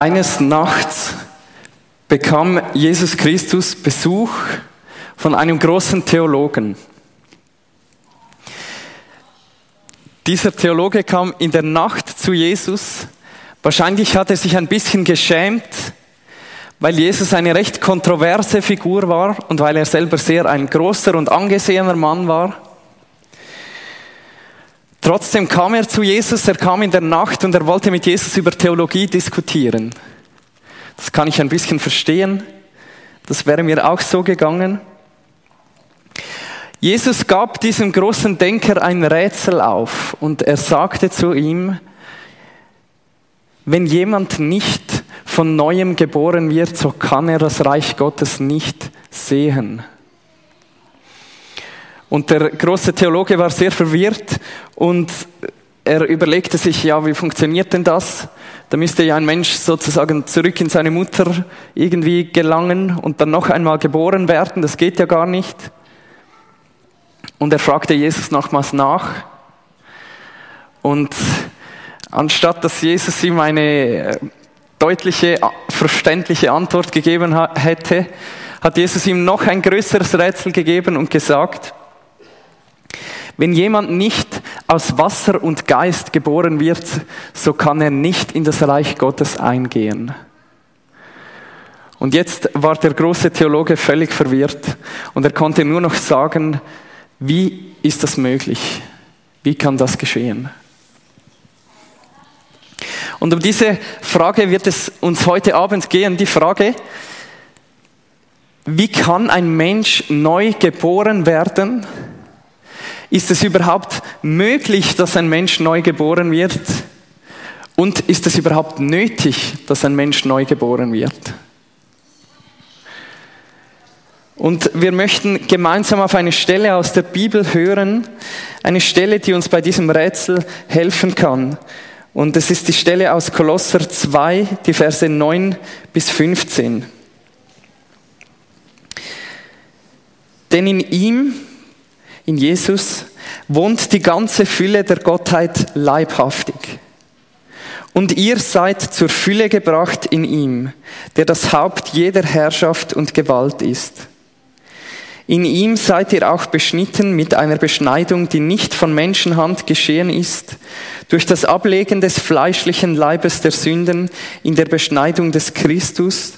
Eines Nachts bekam Jesus Christus Besuch von einem großen Theologen. Dieser Theologe kam in der Nacht zu Jesus. Wahrscheinlich hat er sich ein bisschen geschämt, weil Jesus eine recht kontroverse Figur war und weil er selber sehr ein großer und angesehener Mann war. Trotzdem kam er zu Jesus, er kam in der Nacht und er wollte mit Jesus über Theologie diskutieren. Das kann ich ein bisschen verstehen. Das wäre mir auch so gegangen. Jesus gab diesem großen Denker ein Rätsel auf und er sagte zu ihm, wenn jemand nicht von neuem geboren wird, so kann er das Reich Gottes nicht sehen. Und der große Theologe war sehr verwirrt und er überlegte sich, ja, wie funktioniert denn das? Da müsste ja ein Mensch sozusagen zurück in seine Mutter irgendwie gelangen und dann noch einmal geboren werden. Das geht ja gar nicht. Und er fragte Jesus nochmals nach. Und anstatt dass Jesus ihm eine deutliche, verständliche Antwort gegeben hätte, hat Jesus ihm noch ein größeres Rätsel gegeben und gesagt, wenn jemand nicht aus Wasser und Geist geboren wird, so kann er nicht in das Reich Gottes eingehen. Und jetzt war der große Theologe völlig verwirrt und er konnte nur noch sagen, wie ist das möglich? Wie kann das geschehen? Und um diese Frage wird es uns heute Abend gehen, die Frage, wie kann ein Mensch neu geboren werden? Ist es überhaupt möglich, dass ein Mensch neu geboren wird? Und ist es überhaupt nötig, dass ein Mensch neu geboren wird? Und wir möchten gemeinsam auf eine Stelle aus der Bibel hören, eine Stelle, die uns bei diesem Rätsel helfen kann. Und es ist die Stelle aus Kolosser 2, die Verse 9 bis 15. Denn in ihm, in Jesus wohnt die ganze Fülle der Gottheit leibhaftig. Und ihr seid zur Fülle gebracht in ihm, der das Haupt jeder Herrschaft und Gewalt ist. In ihm seid ihr auch beschnitten mit einer Beschneidung, die nicht von Menschenhand geschehen ist, durch das Ablegen des fleischlichen Leibes der Sünden in der Beschneidung des Christus,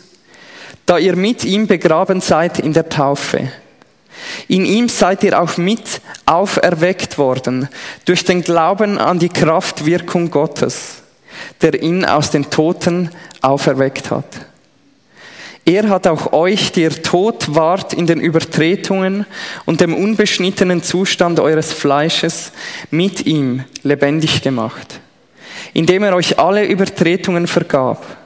da ihr mit ihm begraben seid in der Taufe in ihm seid ihr auch mit auferweckt worden durch den Glauben an die Kraftwirkung Gottes, der ihn aus den Toten auferweckt hat. Er hat auch euch, die ihr tot wart in den Übertretungen und dem unbeschnittenen Zustand eures Fleisches, mit ihm lebendig gemacht, indem er euch alle Übertretungen vergab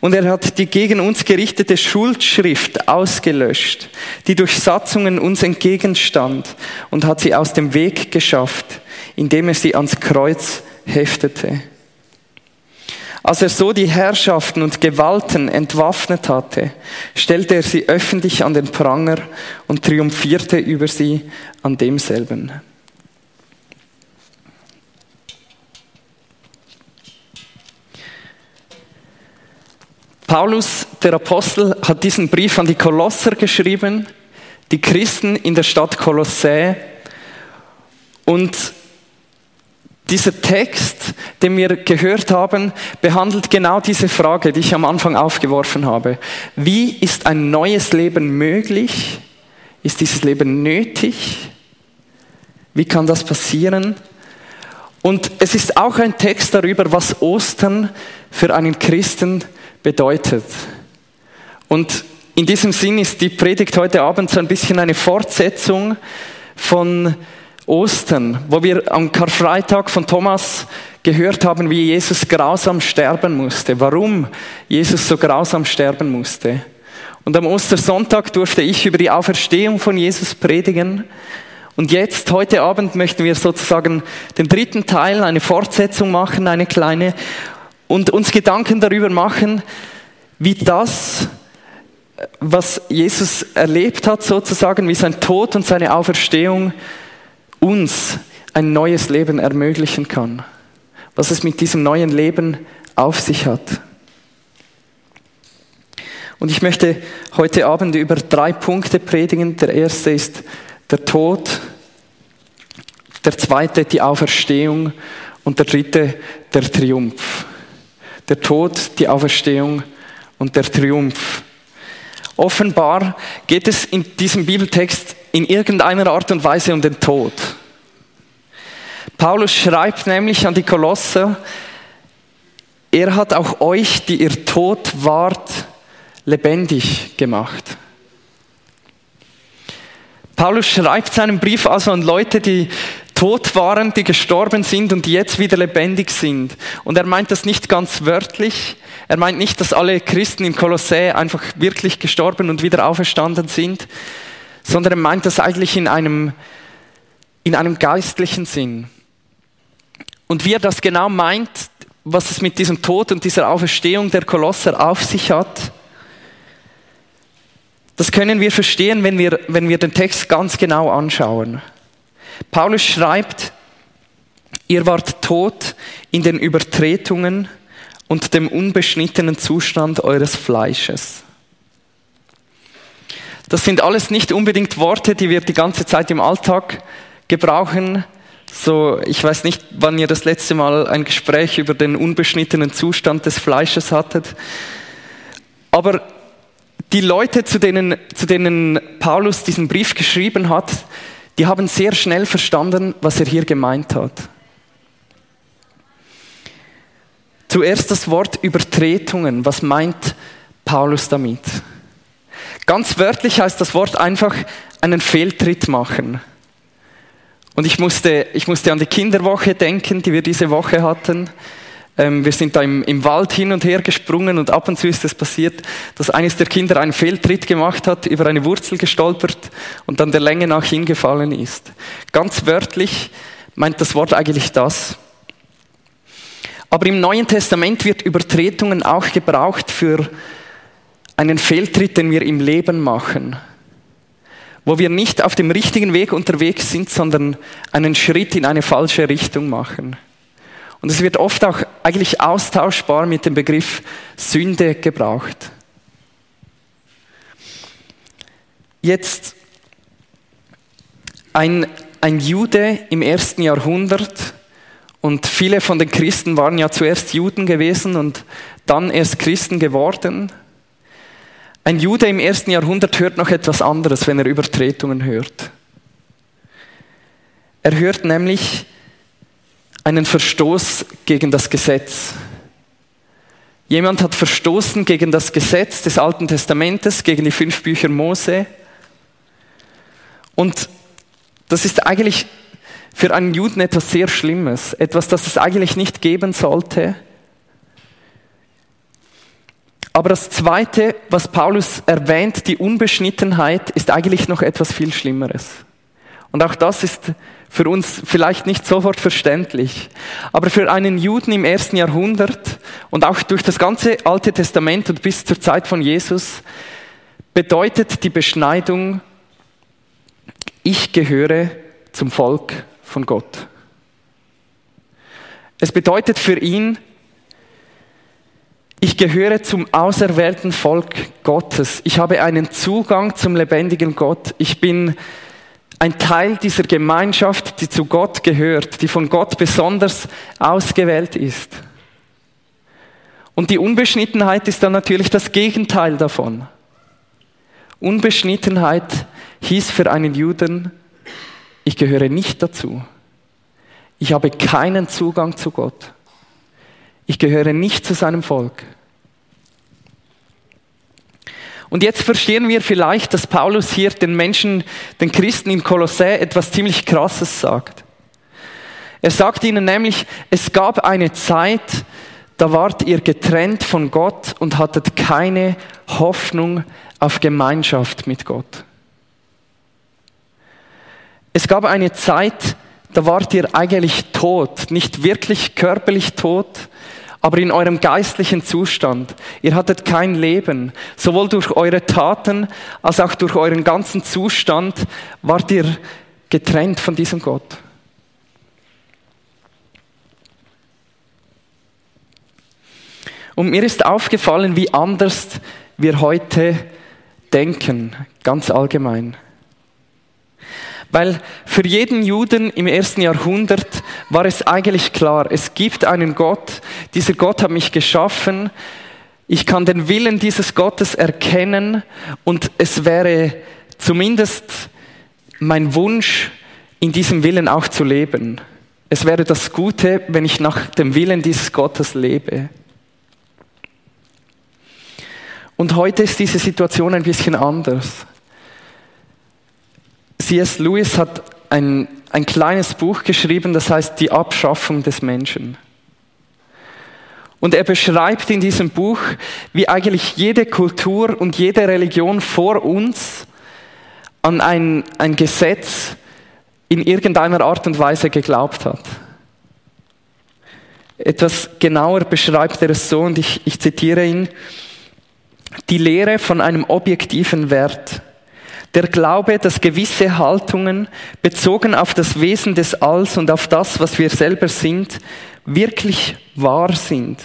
und er hat die gegen uns gerichtete Schuldschrift ausgelöscht, die durch Satzungen uns entgegenstand und hat sie aus dem Weg geschafft, indem er sie ans Kreuz heftete. Als er so die Herrschaften und Gewalten entwaffnet hatte, stellte er sie öffentlich an den Pranger und triumphierte über sie an demselben. Paulus, der Apostel, hat diesen Brief an die Kolosser geschrieben, die Christen in der Stadt Kolossä. Und dieser Text, den wir gehört haben, behandelt genau diese Frage, die ich am Anfang aufgeworfen habe. Wie ist ein neues Leben möglich? Ist dieses Leben nötig? Wie kann das passieren? Und es ist auch ein Text darüber, was Ostern für einen Christen bedeutet. Und in diesem Sinn ist die Predigt heute Abend so ein bisschen eine Fortsetzung von Ostern, wo wir am Karfreitag von Thomas gehört haben, wie Jesus grausam sterben musste, warum Jesus so grausam sterben musste. Und am Ostersonntag durfte ich über die Auferstehung von Jesus predigen. Und jetzt, heute Abend, möchten wir sozusagen den dritten Teil, eine Fortsetzung machen, eine kleine, und uns Gedanken darüber machen, wie das, was Jesus erlebt hat, sozusagen, wie sein Tod und seine Auferstehung uns ein neues Leben ermöglichen kann. Was es mit diesem neuen Leben auf sich hat. Und ich möchte heute Abend über drei Punkte predigen. Der erste ist der Tod, der zweite die Auferstehung und der dritte der Triumph. Der Tod, die Auferstehung und der Triumph. Offenbar geht es in diesem Bibeltext in irgendeiner Art und Weise um den Tod. Paulus schreibt nämlich an die Kolosser, er hat auch euch, die ihr tot wart, lebendig gemacht. Paulus schreibt seinen Brief also an Leute, die tot waren, die gestorben sind und die jetzt wieder lebendig sind. Und er meint das nicht ganz wörtlich. Er meint nicht, dass alle Christen in Kolossä einfach wirklich gestorben und wieder auferstanden sind, sondern er meint das eigentlich in einem, in einem geistlichen Sinn. Und wie er das genau meint, was es mit diesem Tod und dieser Auferstehung der Kolosser auf sich hat, das können wir verstehen, wenn wir, wenn wir den Text ganz genau anschauen. Paulus schreibt, ihr wart tot in den Übertretungen und dem unbeschnittenen Zustand eures Fleisches. Das sind alles nicht unbedingt Worte, die wir die ganze Zeit im Alltag gebrauchen. So, ich weiß nicht, wann ihr das letzte Mal ein Gespräch über den unbeschnittenen Zustand des Fleisches hattet. Aber die Leute, zu denen, zu denen Paulus diesen Brief geschrieben hat, die haben sehr schnell verstanden, was er hier gemeint hat. Zuerst das Wort Übertretungen. Was meint Paulus damit? Ganz wörtlich heißt das Wort einfach einen Fehltritt machen. Und ich musste, ich musste an die Kinderwoche denken, die wir diese Woche hatten. Ähm, wir sind da im, im, Wald hin und her gesprungen und ab und zu ist es passiert, dass eines der Kinder einen Fehltritt gemacht hat, über eine Wurzel gestolpert und dann der Länge nach hingefallen ist. Ganz wörtlich meint das Wort eigentlich das. Aber im Neuen Testament wird Übertretungen auch gebraucht für einen Fehltritt, den wir im Leben machen, wo wir nicht auf dem richtigen Weg unterwegs sind, sondern einen Schritt in eine falsche Richtung machen. Und es wird oft auch eigentlich austauschbar mit dem Begriff Sünde gebraucht. Jetzt ein, ein Jude im ersten Jahrhundert und viele von den Christen waren ja zuerst Juden gewesen und dann erst Christen geworden. Ein Jude im ersten Jahrhundert hört noch etwas anderes, wenn er Übertretungen hört. Er hört nämlich, einen Verstoß gegen das Gesetz. Jemand hat verstoßen gegen das Gesetz des Alten Testamentes, gegen die fünf Bücher Mose. Und das ist eigentlich für einen Juden etwas sehr Schlimmes, etwas, das es eigentlich nicht geben sollte. Aber das Zweite, was Paulus erwähnt, die Unbeschnittenheit, ist eigentlich noch etwas viel Schlimmeres. Und auch das ist für uns vielleicht nicht sofort verständlich. Aber für einen Juden im ersten Jahrhundert und auch durch das ganze Alte Testament und bis zur Zeit von Jesus bedeutet die Beschneidung, ich gehöre zum Volk von Gott. Es bedeutet für ihn, ich gehöre zum auserwählten Volk Gottes. Ich habe einen Zugang zum lebendigen Gott. Ich bin ein Teil dieser Gemeinschaft, die zu Gott gehört, die von Gott besonders ausgewählt ist. Und die Unbeschnittenheit ist dann natürlich das Gegenteil davon. Unbeschnittenheit hieß für einen Juden, ich gehöre nicht dazu. Ich habe keinen Zugang zu Gott. Ich gehöre nicht zu seinem Volk. Und jetzt verstehen wir vielleicht, dass Paulus hier den Menschen, den Christen in Kolossä etwas ziemlich Krasses sagt. Er sagt ihnen nämlich, es gab eine Zeit, da wart ihr getrennt von Gott und hattet keine Hoffnung auf Gemeinschaft mit Gott. Es gab eine Zeit, da wart ihr eigentlich tot, nicht wirklich körperlich tot, aber in eurem geistlichen Zustand. Ihr hattet kein Leben. Sowohl durch eure Taten als auch durch euren ganzen Zustand wart ihr getrennt von diesem Gott. Und mir ist aufgefallen, wie anders wir heute denken, ganz allgemein. Weil für jeden Juden im ersten Jahrhundert war es eigentlich klar, es gibt einen Gott, dieser Gott hat mich geschaffen, ich kann den Willen dieses Gottes erkennen und es wäre zumindest mein Wunsch, in diesem Willen auch zu leben. Es wäre das Gute, wenn ich nach dem Willen dieses Gottes lebe. Und heute ist diese Situation ein bisschen anders. C.S. Lewis hat ein, ein kleines Buch geschrieben, das heißt Die Abschaffung des Menschen. Und er beschreibt in diesem Buch, wie eigentlich jede Kultur und jede Religion vor uns an ein, ein Gesetz in irgendeiner Art und Weise geglaubt hat. Etwas genauer beschreibt er es so, und ich, ich zitiere ihn, die Lehre von einem objektiven Wert. Der Glaube, dass gewisse Haltungen bezogen auf das Wesen des Alls und auf das, was wir selber sind, wirklich wahr sind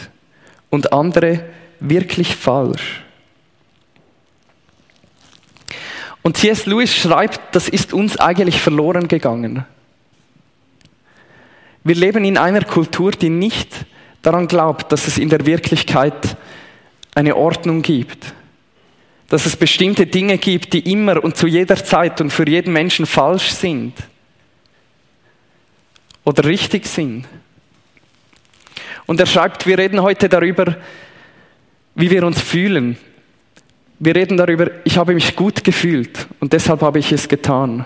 und andere wirklich falsch. Und C.S. Lewis schreibt, das ist uns eigentlich verloren gegangen. Wir leben in einer Kultur, die nicht daran glaubt, dass es in der Wirklichkeit eine Ordnung gibt. Dass es bestimmte Dinge gibt, die immer und zu jeder Zeit und für jeden Menschen falsch sind. Oder richtig sind. Und er schreibt, wir reden heute darüber, wie wir uns fühlen, wir reden darüber, ich habe mich gut gefühlt und deshalb habe ich es getan.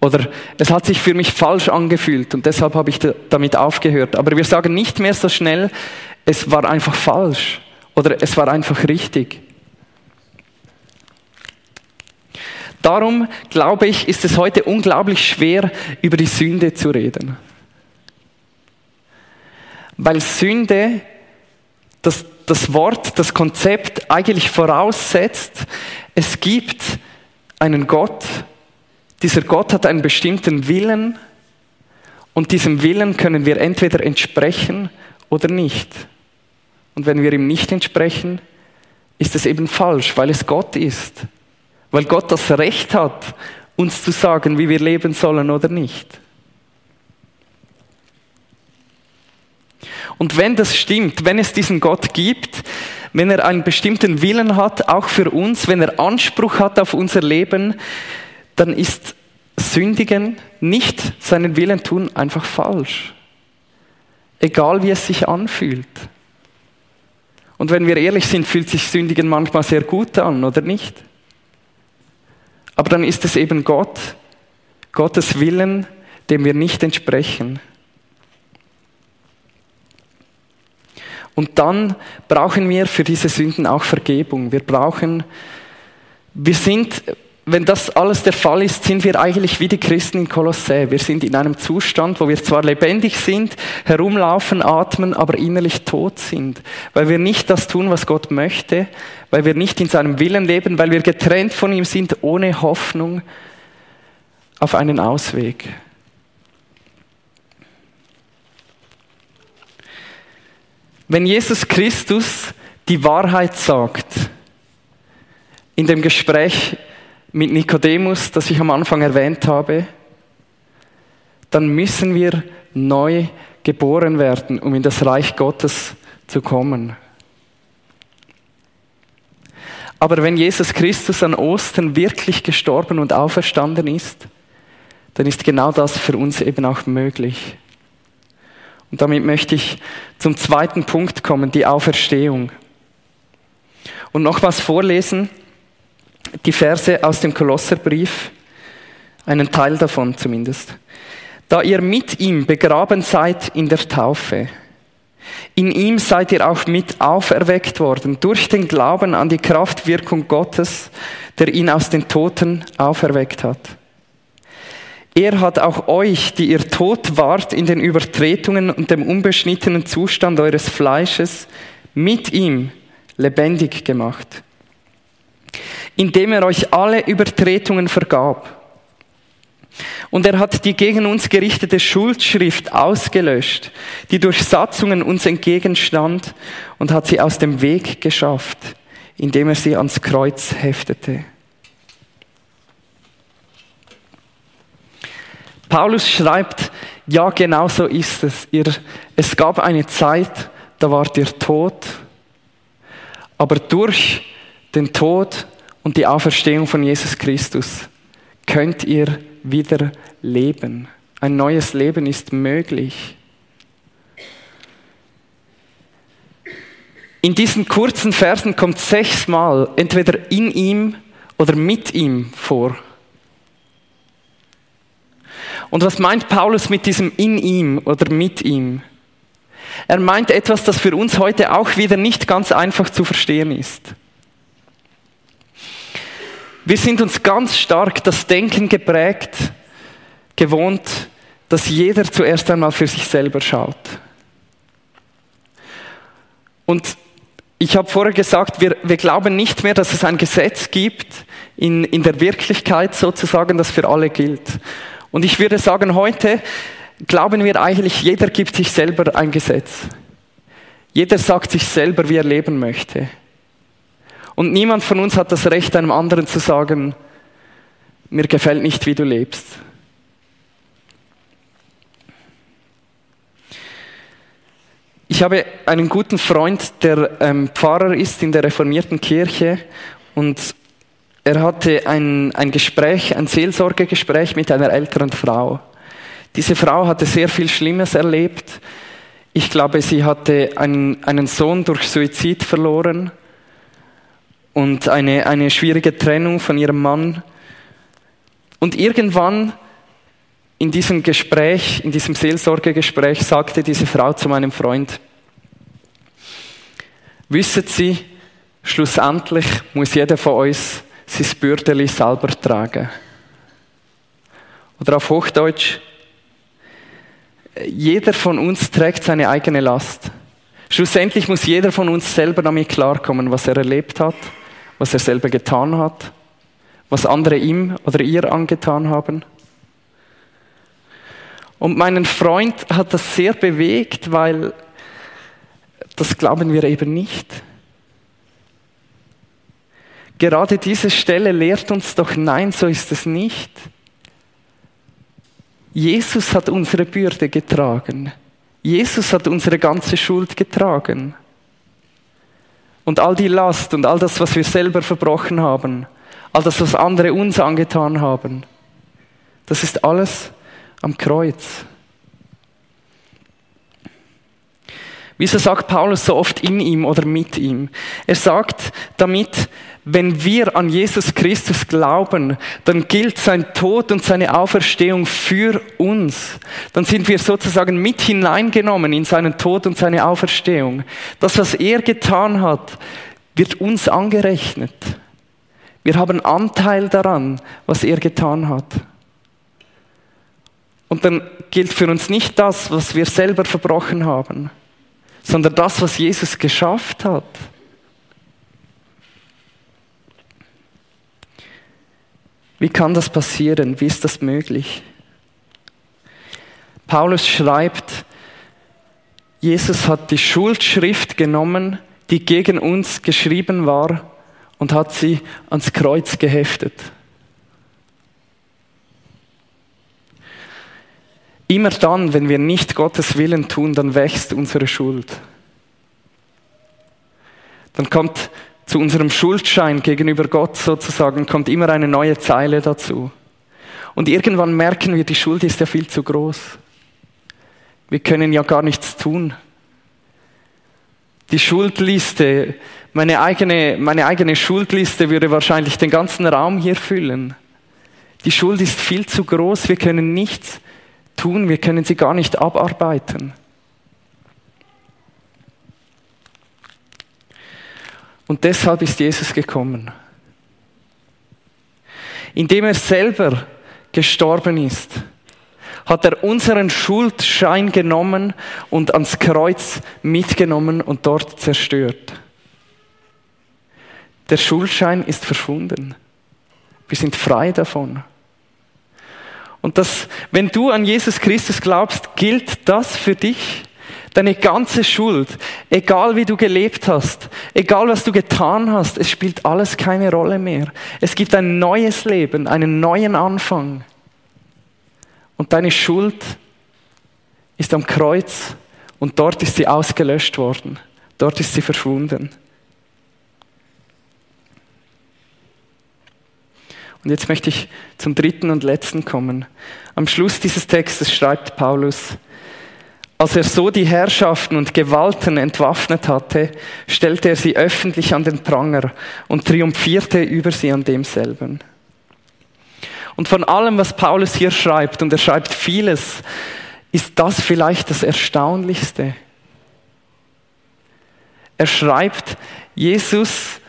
Oder es hat sich für mich falsch angefühlt und deshalb habe ich damit aufgehört. Aber wir sagen nicht mehr so schnell, es war einfach falsch oder es war einfach richtig. Darum glaube ich, ist es heute unglaublich schwer, über die Sünde zu reden. Weil Sünde das, das Wort, das Konzept eigentlich voraussetzt, es gibt einen Gott, dieser Gott hat einen bestimmten Willen und diesem Willen können wir entweder entsprechen oder nicht. Und wenn wir ihm nicht entsprechen, ist es eben falsch, weil es Gott ist. Weil Gott das Recht hat, uns zu sagen, wie wir leben sollen oder nicht. Und wenn das stimmt, wenn es diesen Gott gibt, wenn er einen bestimmten Willen hat, auch für uns, wenn er Anspruch hat auf unser Leben, dann ist Sündigen, nicht seinen Willen tun, einfach falsch. Egal wie es sich anfühlt. Und wenn wir ehrlich sind, fühlt sich Sündigen manchmal sehr gut an, oder nicht? Aber dann ist es eben Gott, Gottes Willen, dem wir nicht entsprechen. Und dann brauchen wir für diese Sünden auch Vergebung. Wir brauchen, wir sind, wenn das alles der Fall ist, sind wir eigentlich wie die Christen in Kolossä. Wir sind in einem Zustand, wo wir zwar lebendig sind, herumlaufen, atmen, aber innerlich tot sind. Weil wir nicht das tun, was Gott möchte, weil wir nicht in seinem Willen leben, weil wir getrennt von ihm sind, ohne Hoffnung auf einen Ausweg. Wenn Jesus Christus die Wahrheit sagt, in dem Gespräch mit Nikodemus, das ich am Anfang erwähnt habe, dann müssen wir neu geboren werden, um in das Reich Gottes zu kommen. Aber wenn Jesus Christus an Ostern wirklich gestorben und auferstanden ist, dann ist genau das für uns eben auch möglich. Und damit möchte ich zum zweiten Punkt kommen, die Auferstehung. Und noch was vorlesen, die Verse aus dem Kolosserbrief, einen Teil davon zumindest. Da ihr mit ihm begraben seid in der Taufe, in ihm seid ihr auch mit auferweckt worden durch den Glauben an die Kraftwirkung Gottes, der ihn aus den Toten auferweckt hat. Er hat auch euch, die ihr tot wart in den Übertretungen und dem unbeschnittenen Zustand eures Fleisches, mit ihm lebendig gemacht, indem er euch alle Übertretungen vergab. Und er hat die gegen uns gerichtete Schuldschrift ausgelöscht, die durch Satzungen uns entgegenstand, und hat sie aus dem Weg geschafft, indem er sie ans Kreuz heftete. Paulus schreibt, ja, genau so ist es. Ihr, es gab eine Zeit, da wart ihr tot, aber durch den Tod und die Auferstehung von Jesus Christus könnt ihr wieder leben. Ein neues Leben ist möglich. In diesen kurzen Versen kommt sechsmal entweder in ihm oder mit ihm vor. Und was meint Paulus mit diesem in ihm oder mit ihm? Er meint etwas, das für uns heute auch wieder nicht ganz einfach zu verstehen ist. Wir sind uns ganz stark das Denken geprägt, gewohnt, dass jeder zuerst einmal für sich selber schaut. Und ich habe vorher gesagt, wir, wir glauben nicht mehr, dass es ein Gesetz gibt in, in der Wirklichkeit sozusagen, das für alle gilt. Und ich würde sagen, heute glauben wir eigentlich, jeder gibt sich selber ein Gesetz. Jeder sagt sich selber, wie er leben möchte. Und niemand von uns hat das Recht, einem anderen zu sagen, mir gefällt nicht, wie du lebst. Ich habe einen guten Freund, der ähm, Pfarrer ist in der reformierten Kirche und er hatte ein, ein Gespräch, ein Seelsorgegespräch mit einer älteren Frau. Diese Frau hatte sehr viel Schlimmes erlebt. Ich glaube, sie hatte einen, einen Sohn durch Suizid verloren und eine, eine schwierige Trennung von ihrem Mann. Und irgendwann in diesem Gespräch, in diesem Seelsorgegespräch, sagte diese Frau zu meinem Freund, wisset Sie, schlussendlich muss jeder von uns sein Bürdeli selber tragen. Oder auf Hochdeutsch, jeder von uns trägt seine eigene Last. Schlussendlich muss jeder von uns selber damit klarkommen, was er erlebt hat, was er selber getan hat, was andere ihm oder ihr angetan haben. Und meinen Freund hat das sehr bewegt, weil das glauben wir eben nicht. Gerade diese Stelle lehrt uns doch, nein, so ist es nicht. Jesus hat unsere Bürde getragen. Jesus hat unsere ganze Schuld getragen. Und all die Last und all das, was wir selber verbrochen haben, all das, was andere uns angetan haben, das ist alles am Kreuz. Wieso sagt Paulus so oft in ihm oder mit ihm? Er sagt damit, wenn wir an Jesus Christus glauben, dann gilt sein Tod und seine Auferstehung für uns. Dann sind wir sozusagen mit hineingenommen in seinen Tod und seine Auferstehung. Das, was er getan hat, wird uns angerechnet. Wir haben Anteil daran, was er getan hat. Und dann gilt für uns nicht das, was wir selber verbrochen haben sondern das, was Jesus geschafft hat. Wie kann das passieren? Wie ist das möglich? Paulus schreibt, Jesus hat die Schuldschrift genommen, die gegen uns geschrieben war, und hat sie ans Kreuz geheftet. Immer dann, wenn wir nicht Gottes Willen tun, dann wächst unsere Schuld. Dann kommt zu unserem Schuldschein gegenüber Gott sozusagen, kommt immer eine neue Zeile dazu. Und irgendwann merken wir, die Schuld ist ja viel zu groß. Wir können ja gar nichts tun. Die Schuldliste, meine eigene, meine eigene Schuldliste würde wahrscheinlich den ganzen Raum hier füllen. Die Schuld ist viel zu groß, wir können nichts tun, wir können sie gar nicht abarbeiten. Und deshalb ist Jesus gekommen. Indem er selber gestorben ist, hat er unseren Schuldschein genommen und ans Kreuz mitgenommen und dort zerstört. Der Schuldschein ist verschwunden. Wir sind frei davon. Und das, wenn du an Jesus Christus glaubst, gilt das für dich. Deine ganze Schuld, Egal wie du gelebt hast, egal was du getan hast, es spielt alles keine Rolle mehr. Es gibt ein neues Leben, einen neuen Anfang. Und deine Schuld ist am Kreuz und dort ist sie ausgelöscht worden. Dort ist sie verschwunden. Und jetzt möchte ich zum dritten und letzten kommen. Am Schluss dieses Textes schreibt Paulus, als er so die Herrschaften und Gewalten entwaffnet hatte, stellte er sie öffentlich an den Pranger und triumphierte über sie an demselben. Und von allem, was Paulus hier schreibt, und er schreibt vieles, ist das vielleicht das Erstaunlichste. Er schreibt, Jesus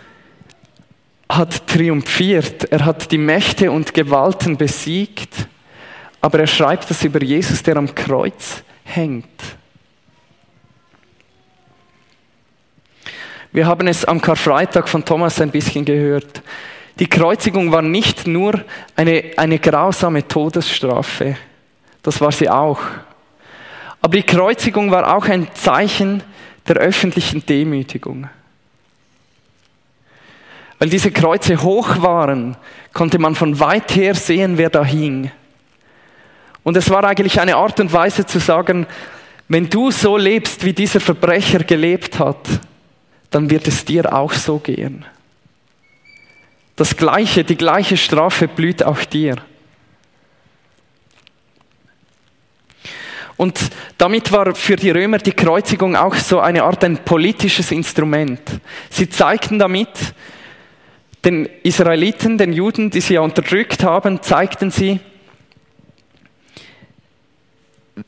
hat triumphiert, er hat die Mächte und Gewalten besiegt, aber er schreibt das über Jesus, der am Kreuz hängt. Wir haben es am Karfreitag von Thomas ein bisschen gehört. Die Kreuzigung war nicht nur eine, eine grausame Todesstrafe, das war sie auch. Aber die Kreuzigung war auch ein Zeichen der öffentlichen Demütigung. Weil diese Kreuze hoch waren, konnte man von weit her sehen, wer da hing. Und es war eigentlich eine Art und Weise zu sagen, wenn du so lebst, wie dieser Verbrecher gelebt hat, dann wird es dir auch so gehen. Das Gleiche, die gleiche Strafe blüht auch dir. Und damit war für die Römer die Kreuzigung auch so eine Art ein politisches Instrument. Sie zeigten damit den Israeliten, den Juden, die sie ja unterdrückt haben, zeigten sie,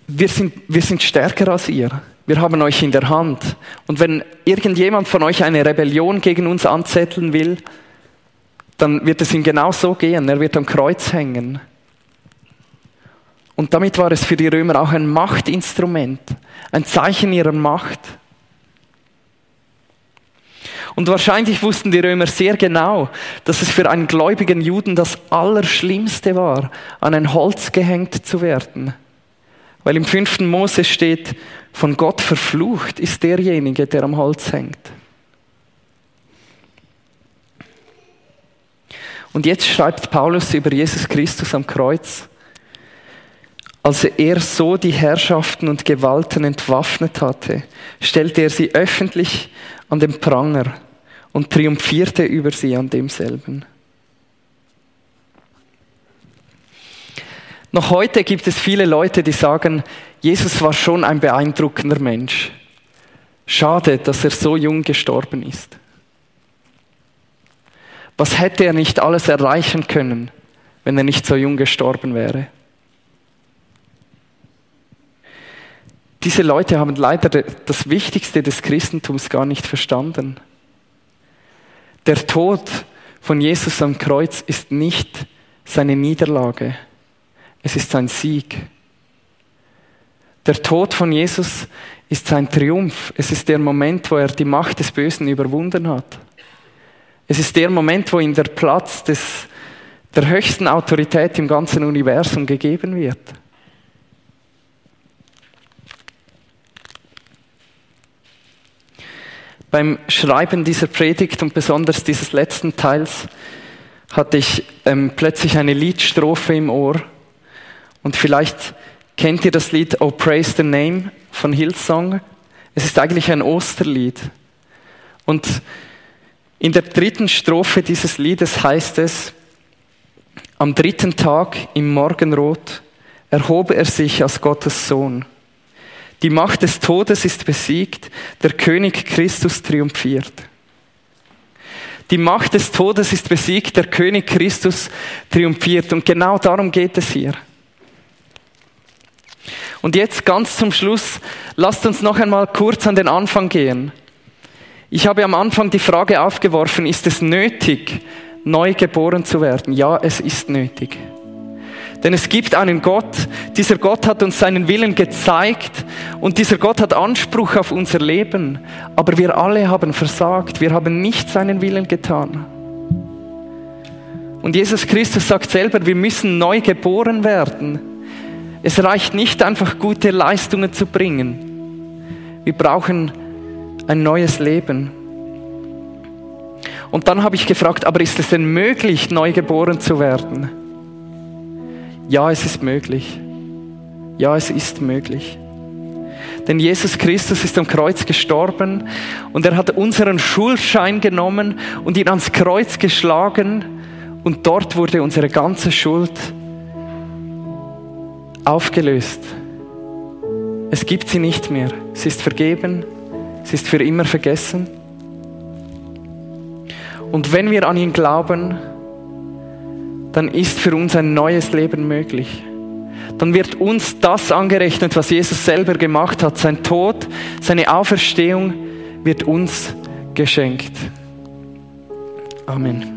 wir sind, wir sind stärker als ihr. Wir haben euch in der Hand. Und wenn irgendjemand von euch eine Rebellion gegen uns anzetteln will, dann wird es ihm genau so gehen. Er wird am Kreuz hängen. Und damit war es für die Römer auch ein Machtinstrument, ein Zeichen ihrer Macht. Und wahrscheinlich wussten die Römer sehr genau, dass es für einen gläubigen Juden das Allerschlimmste war, an ein Holz gehängt zu werden. Weil im fünften Mose steht, von Gott verflucht ist derjenige, der am Holz hängt. Und jetzt schreibt Paulus über Jesus Christus am Kreuz, als er so die Herrschaften und Gewalten entwaffnet hatte, stellte er sie öffentlich an den Pranger und triumphierte über sie an demselben. Noch heute gibt es viele Leute, die sagen, Jesus war schon ein beeindruckender Mensch. Schade, dass er so jung gestorben ist. Was hätte er nicht alles erreichen können, wenn er nicht so jung gestorben wäre? Diese Leute haben leider das Wichtigste des Christentums gar nicht verstanden. Der Tod von Jesus am Kreuz ist nicht seine Niederlage. Es ist sein Sieg. Der Tod von Jesus ist sein Triumph. Es ist der Moment, wo er die Macht des Bösen überwunden hat. Es ist der Moment, wo ihm der Platz des, der höchsten Autorität im ganzen Universum gegeben wird. Beim Schreiben dieser Predigt und besonders dieses letzten Teils hatte ich ähm, plötzlich eine Liedstrophe im Ohr und vielleicht kennt ihr das Lied Oh Praise the Name von Hillsong. Es ist eigentlich ein Osterlied. Und in der dritten Strophe dieses Liedes heißt es, am dritten Tag im Morgenrot erhob er sich als Gottes Sohn. Die Macht des Todes ist besiegt, der König Christus triumphiert. Die Macht des Todes ist besiegt, der König Christus triumphiert. Und genau darum geht es hier. Und jetzt ganz zum Schluss, lasst uns noch einmal kurz an den Anfang gehen. Ich habe am Anfang die Frage aufgeworfen, ist es nötig, neu geboren zu werden? Ja, es ist nötig. Denn es gibt einen Gott, dieser Gott hat uns seinen Willen gezeigt und dieser Gott hat Anspruch auf unser Leben. Aber wir alle haben versagt, wir haben nicht seinen Willen getan. Und Jesus Christus sagt selber, wir müssen neu geboren werden. Es reicht nicht einfach gute Leistungen zu bringen. Wir brauchen ein neues Leben. Und dann habe ich gefragt, aber ist es denn möglich, neu geboren zu werden? Ja, es ist möglich. Ja, es ist möglich. Denn Jesus Christus ist am Kreuz gestorben und er hat unseren Schuldschein genommen und ihn ans Kreuz geschlagen und dort wurde unsere ganze Schuld aufgelöst. Es gibt sie nicht mehr. Sie ist vergeben. Sie ist für immer vergessen. Und wenn wir an ihn glauben, dann ist für uns ein neues Leben möglich. Dann wird uns das angerechnet, was Jesus selber gemacht hat. Sein Tod, seine Auferstehung wird uns geschenkt. Amen.